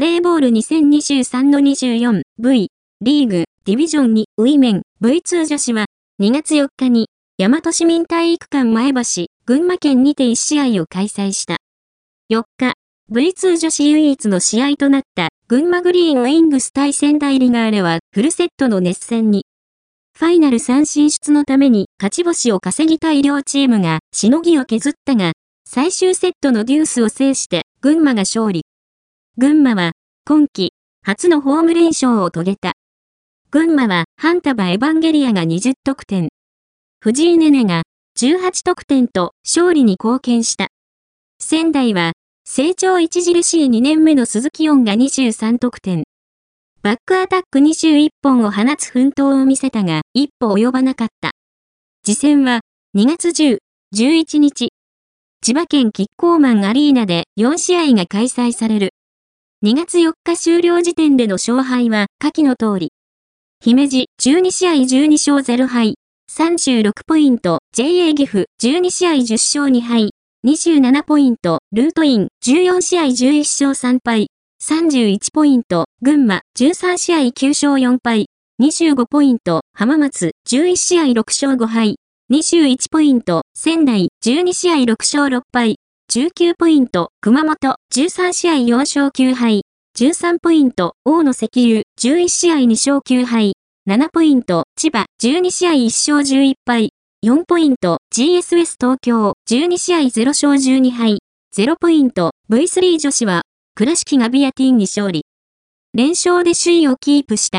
バレーボール2023の 24V リーグディビジョン2ウィメン V2 女子は2月4日に大和市民体育館前橋群馬県にて1試合を開催した。4日、V2 女子唯一の試合となった群馬グリーンウィングス対仙台リガーレはフルセットの熱戦に。ファイナル3進出のために勝ち星を稼ぎたい両チームがしのぎを削ったが、最終セットのデュースを制して群馬が勝利。群馬は今季初のホーム連勝を遂げた。群馬はハンタバエヴァンゲリアが20得点。藤井ネネが18得点と勝利に貢献した。仙台は成長著しい2年目の鈴木音が23得点。バックアタック21本を放つ奮闘を見せたが、一歩及ばなかった。次戦は、2月10、11日。千葉県キッコーマンアリーナで4試合が開催される。2月4日終了時点での勝敗は下記の通り。姫路12試合12勝0敗、36ポイント、JA 岐阜12試合10勝2敗、27ポイント、ルートイン、14試合11勝3敗、31ポイント、群馬、13試合9勝4敗、25ポイント、浜松、11試合6勝5敗、21ポイント、仙台、12試合6勝6敗、19ポイント、熊本、13試合4勝9敗、13ポイント、大野石油、11試合2勝9敗、7ポイント、千葉、12試合1勝11敗、4ポイント、GSS 東京、12試合0勝12敗、0ポイント、V3 女子は、倉敷がビアティンに勝利。連勝で首位をキープした。